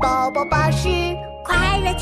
宝宝巴士快乐